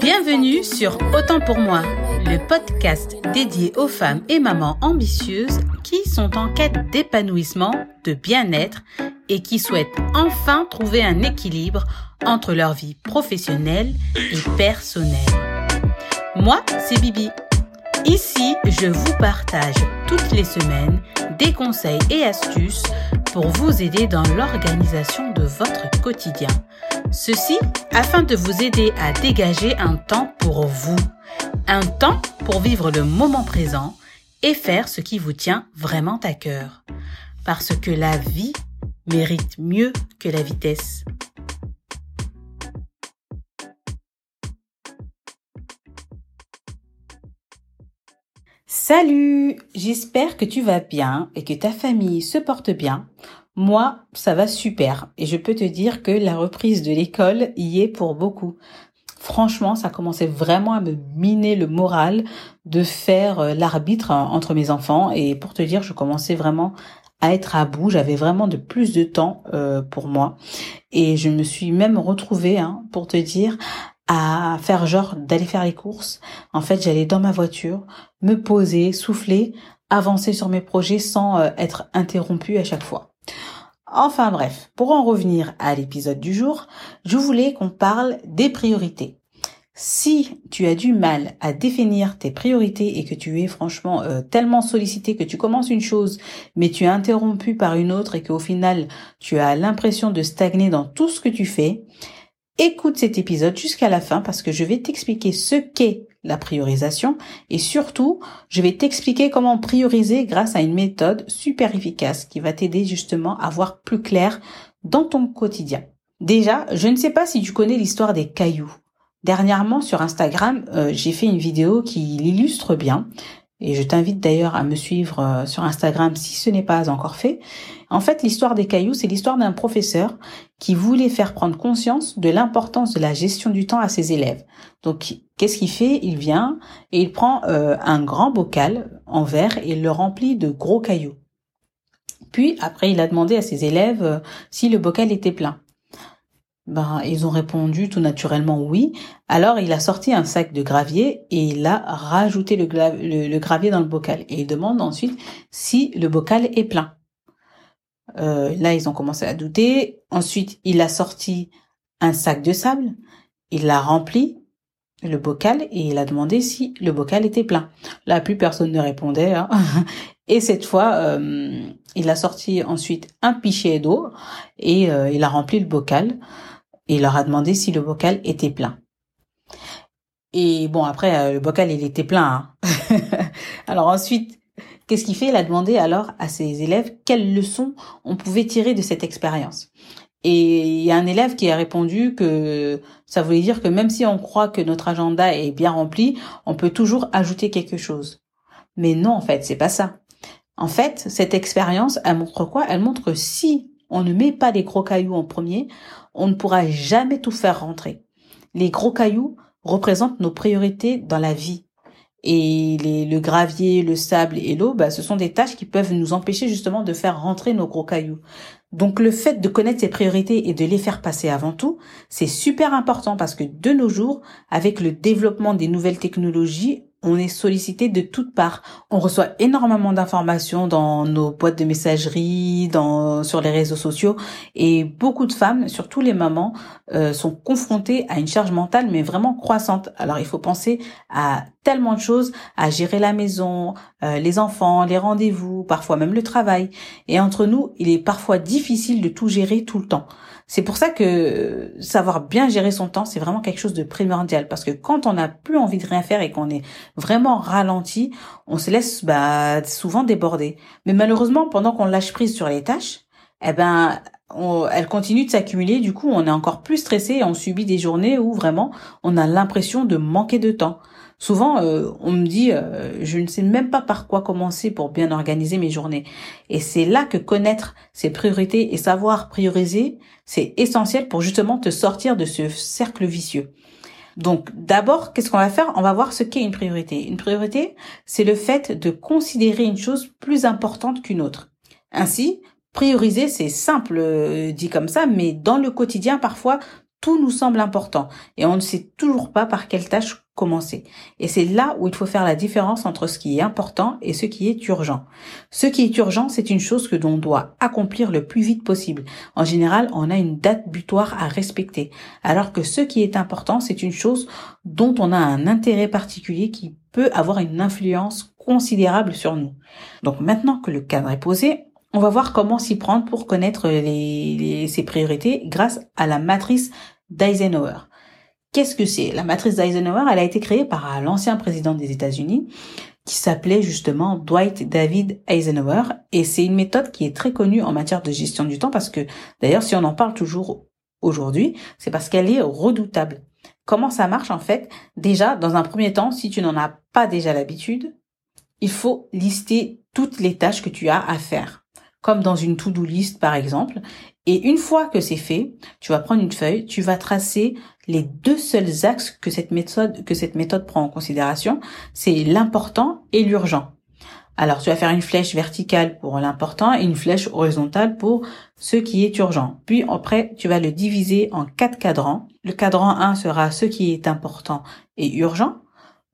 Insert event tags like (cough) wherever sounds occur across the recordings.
Bienvenue sur Autant pour moi, le podcast dédié aux femmes et mamans ambitieuses qui sont en quête d'épanouissement, de bien-être et qui souhaitent enfin trouver un équilibre entre leur vie professionnelle et personnelle. Moi, c'est Bibi. Ici, je vous partage toutes les semaines des conseils et astuces pour vous aider dans l'organisation de votre quotidien. Ceci afin de vous aider à dégager un temps pour vous, un temps pour vivre le moment présent et faire ce qui vous tient vraiment à cœur. Parce que la vie mérite mieux que la vitesse. Salut, j'espère que tu vas bien et que ta famille se porte bien. Moi, ça va super et je peux te dire que la reprise de l'école y est pour beaucoup. Franchement, ça commençait vraiment à me miner le moral de faire euh, l'arbitre entre mes enfants et pour te dire, je commençais vraiment à être à bout. J'avais vraiment de plus de temps euh, pour moi et je me suis même retrouvée, hein, pour te dire, à faire genre d'aller faire les courses. En fait, j'allais dans ma voiture, me poser, souffler, avancer sur mes projets sans euh, être interrompue à chaque fois. Enfin bref, pour en revenir à l'épisode du jour, je voulais qu'on parle des priorités. Si tu as du mal à définir tes priorités et que tu es franchement euh, tellement sollicité que tu commences une chose mais tu es interrompu par une autre et qu'au final tu as l'impression de stagner dans tout ce que tu fais, écoute cet épisode jusqu'à la fin parce que je vais t'expliquer ce qu'est la priorisation et surtout, je vais t'expliquer comment prioriser grâce à une méthode super efficace qui va t'aider justement à voir plus clair dans ton quotidien. Déjà, je ne sais pas si tu connais l'histoire des cailloux. Dernièrement sur Instagram, euh, j'ai fait une vidéo qui l'illustre bien. Et je t'invite d'ailleurs à me suivre euh, sur Instagram si ce n'est pas encore fait. En fait, l'histoire des cailloux, c'est l'histoire d'un professeur qui voulait faire prendre conscience de l'importance de la gestion du temps à ses élèves. Donc, qu'est-ce qu'il fait? Il vient et il prend euh, un grand bocal en verre et le remplit de gros cailloux. Puis, après, il a demandé à ses élèves euh, si le bocal était plein. Ben, ils ont répondu tout naturellement oui. Alors, il a sorti un sac de gravier et il a rajouté le, gravier dans le bocal. Et il demande ensuite si le bocal est plein. Euh, là, ils ont commencé à douter. Ensuite, il a sorti un sac de sable. Il l'a rempli, le bocal, et il a demandé si le bocal était plein. Là, plus personne ne répondait. Hein. (laughs) Et cette fois, euh, il a sorti ensuite un pichet d'eau et euh, il a rempli le bocal et il leur a demandé si le bocal était plein. Et bon, après, euh, le bocal, il était plein. Hein. (laughs) alors ensuite, qu'est-ce qu'il fait? Il a demandé alors à ses élèves quelles leçons on pouvait tirer de cette expérience. Et il y a un élève qui a répondu que ça voulait dire que même si on croit que notre agenda est bien rempli, on peut toujours ajouter quelque chose. Mais non, en fait, c'est pas ça. En fait, cette expérience, elle montre quoi? Elle montre si on ne met pas les gros cailloux en premier, on ne pourra jamais tout faire rentrer. Les gros cailloux représentent nos priorités dans la vie. Et le gravier, le sable et l'eau, bah, ce sont des tâches qui peuvent nous empêcher justement de faire rentrer nos gros cailloux. Donc le fait de connaître ses priorités et de les faire passer avant tout, c'est super important parce que de nos jours, avec le développement des nouvelles technologies, on est sollicité de toutes parts. On reçoit énormément d'informations dans nos boîtes de messagerie, dans sur les réseaux sociaux, et beaucoup de femmes, surtout les mamans, euh, sont confrontées à une charge mentale mais vraiment croissante. Alors il faut penser à tellement de choses, à gérer la maison, euh, les enfants, les rendez-vous, parfois même le travail. Et entre nous, il est parfois difficile de tout gérer tout le temps. C'est pour ça que savoir bien gérer son temps, c'est vraiment quelque chose de primordial. Parce que quand on n'a plus envie de rien faire et qu'on est vraiment ralenti, on se laisse bah, souvent déborder. Mais malheureusement, pendant qu'on lâche prise sur les tâches, eh ben, elle continue de s'accumuler. Du coup, on est encore plus stressé et on subit des journées où vraiment on a l'impression de manquer de temps. Souvent, euh, on me dit, euh, je ne sais même pas par quoi commencer pour bien organiser mes journées. Et c'est là que connaître ses priorités et savoir prioriser, c'est essentiel pour justement te sortir de ce cercle vicieux. Donc d'abord, qu'est-ce qu'on va faire? On va voir ce qu'est une priorité. Une priorité, c'est le fait de considérer une chose plus importante qu'une autre. Ainsi, prioriser, c'est simple euh, dit comme ça, mais dans le quotidien, parfois, tout nous semble important et on ne sait toujours pas par quelle tâche commencer. Et c'est là où il faut faire la différence entre ce qui est important et ce qui est urgent. Ce qui est urgent, c'est une chose que l'on doit accomplir le plus vite possible. En général, on a une date butoir à respecter. Alors que ce qui est important, c'est une chose dont on a un intérêt particulier qui peut avoir une influence considérable sur nous. Donc maintenant que le cadre est posé, on va voir comment s'y prendre pour connaître ses priorités grâce à la matrice d'Eisenhower. Qu'est-ce que c'est? La matrice d'Eisenhower, elle a été créée par l'ancien président des États-Unis qui s'appelait justement Dwight David Eisenhower et c'est une méthode qui est très connue en matière de gestion du temps parce que d'ailleurs si on en parle toujours aujourd'hui, c'est parce qu'elle est redoutable. Comment ça marche en fait? Déjà, dans un premier temps, si tu n'en as pas déjà l'habitude, il faut lister toutes les tâches que tu as à faire comme dans une to-do list par exemple. Et une fois que c'est fait, tu vas prendre une feuille, tu vas tracer les deux seuls axes que cette méthode, prend en considération, c'est l'important et l'urgent. Alors, tu vas faire une flèche verticale pour l'important et une flèche horizontale pour ce qui est urgent. Puis après, tu vas le diviser en quatre cadrans. Le cadran 1 sera ce qui est important et urgent.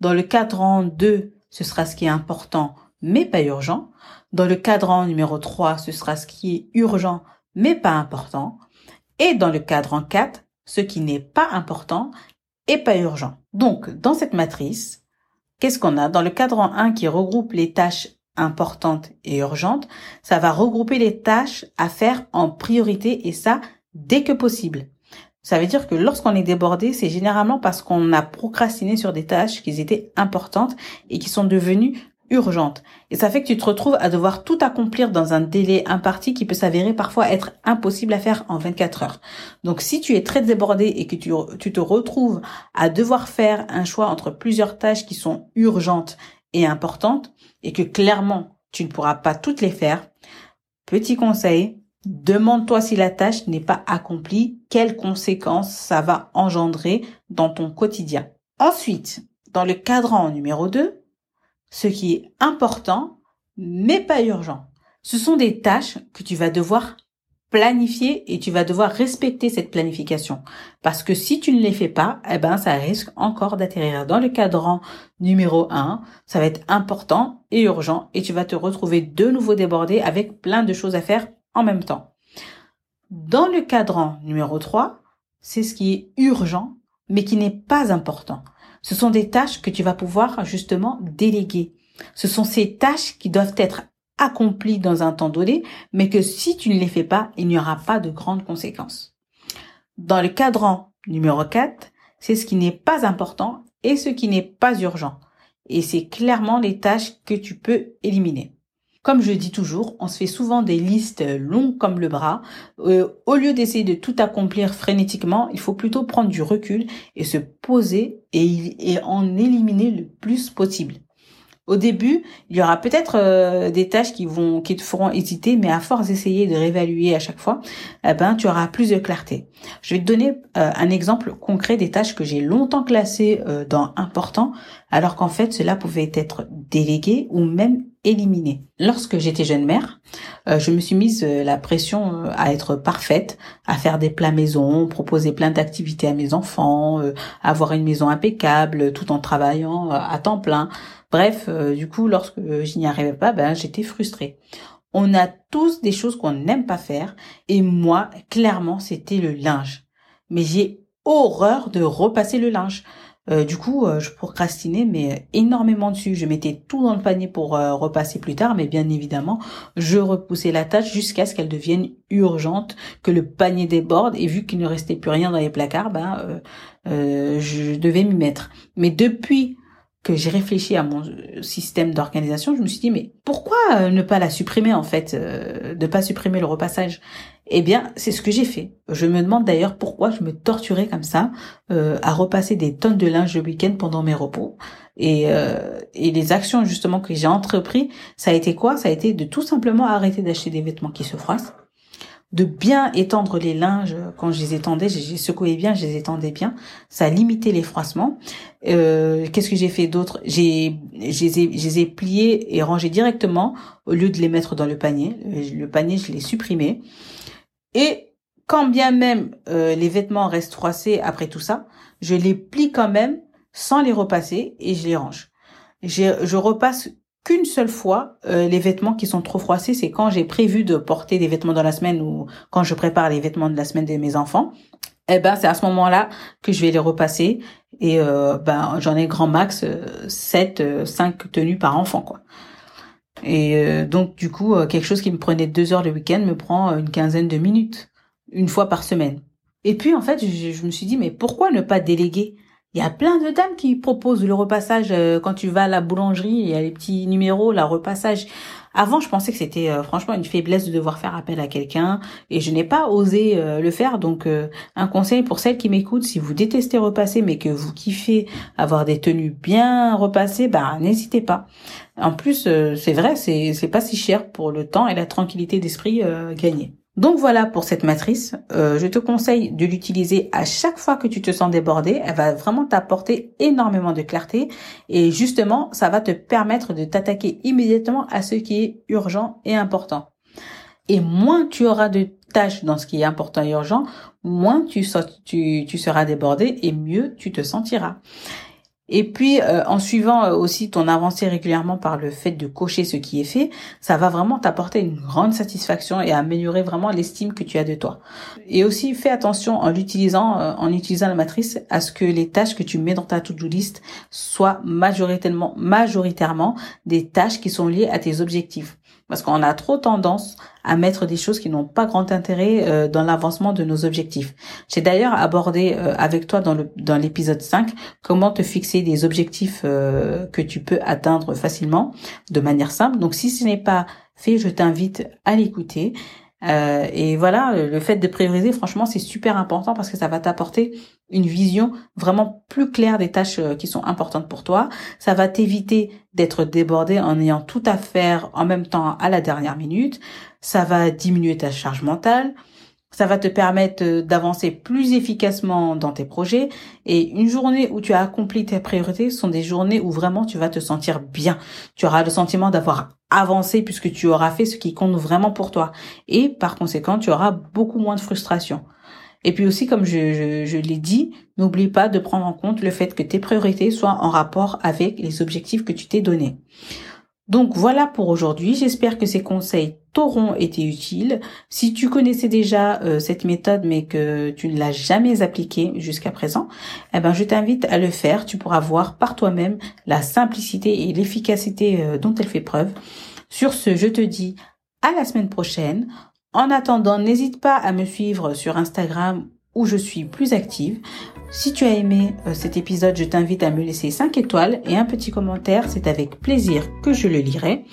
Dans le cadran 2, ce sera ce qui est important mais pas urgent. Dans le cadran numéro 3, ce sera ce qui est urgent mais pas important. Et dans le cadran 4, ce qui n'est pas important et pas urgent. Donc, dans cette matrice, qu'est-ce qu'on a? Dans le cadran 1 qui regroupe les tâches importantes et urgentes, ça va regrouper les tâches à faire en priorité et ça dès que possible. Ça veut dire que lorsqu'on est débordé, c'est généralement parce qu'on a procrastiné sur des tâches qui étaient importantes et qui sont devenues urgente. Et ça fait que tu te retrouves à devoir tout accomplir dans un délai imparti qui peut s'avérer parfois être impossible à faire en 24 heures. Donc si tu es très débordé et que tu, te retrouves à devoir faire un choix entre plusieurs tâches qui sont urgentes et importantes et que clairement tu ne pourras pas toutes les faire, petit conseil, demande-toi si la tâche n'est pas accomplie, quelles conséquences ça va engendrer dans ton quotidien. Ensuite, dans le cadran numéro 2, ce qui est important, mais pas urgent. Ce sont des tâches que tu vas devoir planifier et tu vas devoir respecter cette planification. Parce que si tu ne les fais pas, eh ben, ça risque encore d'atterrir dans le cadran numéro 1. Ça va être important et urgent et tu vas te retrouver de nouveau débordé avec plein de choses à faire en même temps. Dans le cadran numéro 3, c'est ce qui est urgent, mais qui n'est pas important. Ce sont des tâches que tu vas pouvoir justement déléguer. Ce sont ces tâches qui doivent être accomplies dans un temps donné, mais que si tu ne les fais pas, il n'y aura pas de grandes conséquences. Dans le cadran numéro 4, c'est ce qui n'est pas important et ce qui n'est pas urgent. Et c'est clairement les tâches que tu peux éliminer. Comme je dis toujours, on se fait souvent des listes longues comme le bras. Euh, au lieu d'essayer de tout accomplir frénétiquement, il faut plutôt prendre du recul et se poser et, en éliminer le plus possible. Au début, il y aura peut-être euh, des tâches qui vont qui te feront hésiter, mais à force d'essayer de réévaluer à chaque fois, eh ben tu auras plus de clarté. Je vais te donner euh, un exemple concret des tâches que j'ai longtemps classées euh, dans important, alors qu'en fait cela pouvait être délégué ou même éliminé. Lorsque j'étais jeune mère, je me suis mise la pression à être parfaite, à faire des plats maison, proposer plein d'activités à mes enfants, avoir une maison impeccable, tout en travaillant à temps plein. Bref, euh, du coup, lorsque je n'y arrivais pas, ben j'étais frustrée. On a tous des choses qu'on n'aime pas faire et moi, clairement, c'était le linge. Mais j'ai horreur de repasser le linge. Euh, du coup, euh, je procrastinais mais énormément dessus. Je mettais tout dans le panier pour repasser plus tard, mais bien évidemment, je repoussais la tâche jusqu'à ce qu'elle devienne urgente, que le panier déborde. Et vu qu'il ne restait plus rien dans les placards, ben, je devais m'y mettre. Mais depuis que j'ai réfléchi à mon système d'organisation, je me suis dit mais pourquoi euh, ne pas la supprimer en fait, euh, ne pas supprimer le repassage? Eh bien, c'est ce que j'ai fait. Je me demande d'ailleurs pourquoi je me torturais comme ça euh, à repasser des tonnes de linge le week-end pendant mes repos. Et, et les actions justement que j'ai entrepris, ça a été quoi? Ça a été de tout simplement arrêter d'acheter des vêtements qui se froissent de bien étendre les linges quand je les étendais, je les secouais bien, je les étendais bien, ça limitait les froissements. Euh, Qu'est-ce que j'ai fait d'autre? J'ai, je les ai pliés et rangés directement au lieu de les mettre dans le panier. Euh, le panier, je l'ai supprimé. Et quand bien même euh, les vêtements restent froissés après tout ça, je les plie quand même sans les repasser et je les range. Je, repasse qu'une seule fois euh, les vêtements qui sont trop froissés, c'est quand j'ai prévu de porter des vêtements dans la semaine ou quand je prépare les vêtements de la semaine de mes enfants. Eh ben c'est à ce moment-là que je vais les repasser et euh, ben j'en ai grand max 7 5 tenues par enfant quoi. Et donc du coup quelque chose qui me prenait deux heures le week-end me prend une quinzaine de minutes une fois par semaine. Et puis en fait, je, me suis dit mais pourquoi ne pas déléguer Il y a plein de dames qui proposent le repassage euh, quand tu vas à la boulangerie, il y a les petits numéros, la repassage. Avant, je pensais que c'était euh, franchement une faiblesse de devoir faire appel à quelqu'un et je n'ai pas osé euh, le faire. Donc, un conseil pour celles qui m'écoutent, si vous détestez repasser mais que vous kiffez avoir des tenues bien repassées, bah n'hésitez pas. En plus, c'est vrai, c'est c'est pas si cher pour le temps et la tranquillité d'esprit gagnée. Donc voilà pour cette matrice. Euh, je te conseille de l'utiliser à chaque fois que tu te sens débordé. Elle va vraiment t'apporter énormément de clarté et justement, ça va te permettre de t'attaquer immédiatement à ce qui est urgent et important. Et moins tu auras de tâches dans ce qui est important et urgent, moins tu, seras débordé et mieux tu te sentiras. Et puis, euh, en suivant euh, aussi ton avancée régulièrement par le fait de cocher ce qui est fait, ça va vraiment t'apporter une grande satisfaction et améliorer vraiment l'estime que tu as de toi. Et aussi, fais attention en l'utilisant, euh, en utilisant la matrice, à ce que les tâches que tu mets dans ta to-do list soient majoritairement, majoritairement des tâches qui sont liées à tes objectifs parce qu'on a trop tendance à mettre des choses qui n'ont pas grand intérêt euh, dans l'avancement de nos objectifs. J'ai d'ailleurs abordé euh, avec toi dans l'épisode 5 comment te fixer des objectifs euh, que tu peux atteindre facilement de manière simple. Donc si ce n'est pas fait, je t'invite à l'écouter. Et voilà, le fait de prioriser, franchement, c'est super important parce que ça va t'apporter une vision vraiment plus claire des tâches euh, qui sont importantes pour toi. Ça va t'éviter d'être débordé en ayant tout à faire en même temps à la dernière minute. Ça va diminuer ta charge mentale. Ça va te permettre euh, d'avancer plus efficacement dans tes projets. Et une journée où tu as accompli tes priorités sont des journées où vraiment tu vas te sentir bien. Tu auras le sentiment d'avoir avancé puisque tu auras fait ce qui compte vraiment pour toi. Et par conséquent, tu auras beaucoup moins de frustration. Et puis aussi, comme je, je, l'ai dit, n'oublie pas de prendre en compte le fait que tes priorités soient en rapport avec les objectifs que tu t'es donnés. Donc voilà pour aujourd'hui. J'espère que ces conseils t'auront été utiles. Si tu connaissais déjà euh, cette méthode mais que tu ne l'as jamais appliquée jusqu'à présent, eh ben je t'invite à le faire. Tu pourras voir par toi-même la simplicité et l'efficacité euh, dont elle fait preuve. Sur ce, je te dis à la semaine prochaine. En attendant, n'hésite pas à me suivre sur Instagram où je suis plus active. Si tu as aimé euh, cet épisode, je t'invite à me laisser 5 étoiles et un petit commentaire. C'est avec plaisir que je le lirai.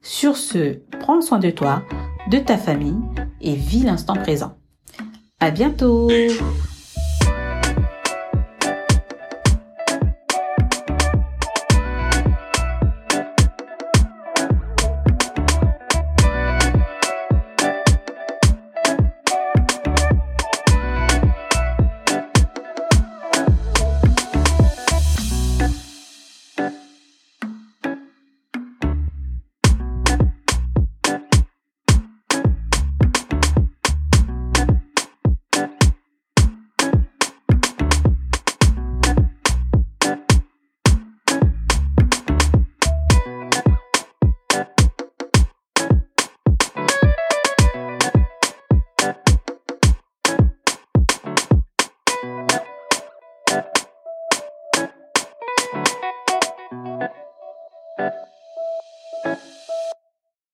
Sur ce, prends soin de toi, de ta famille et vis l'instant présent. À bientôt!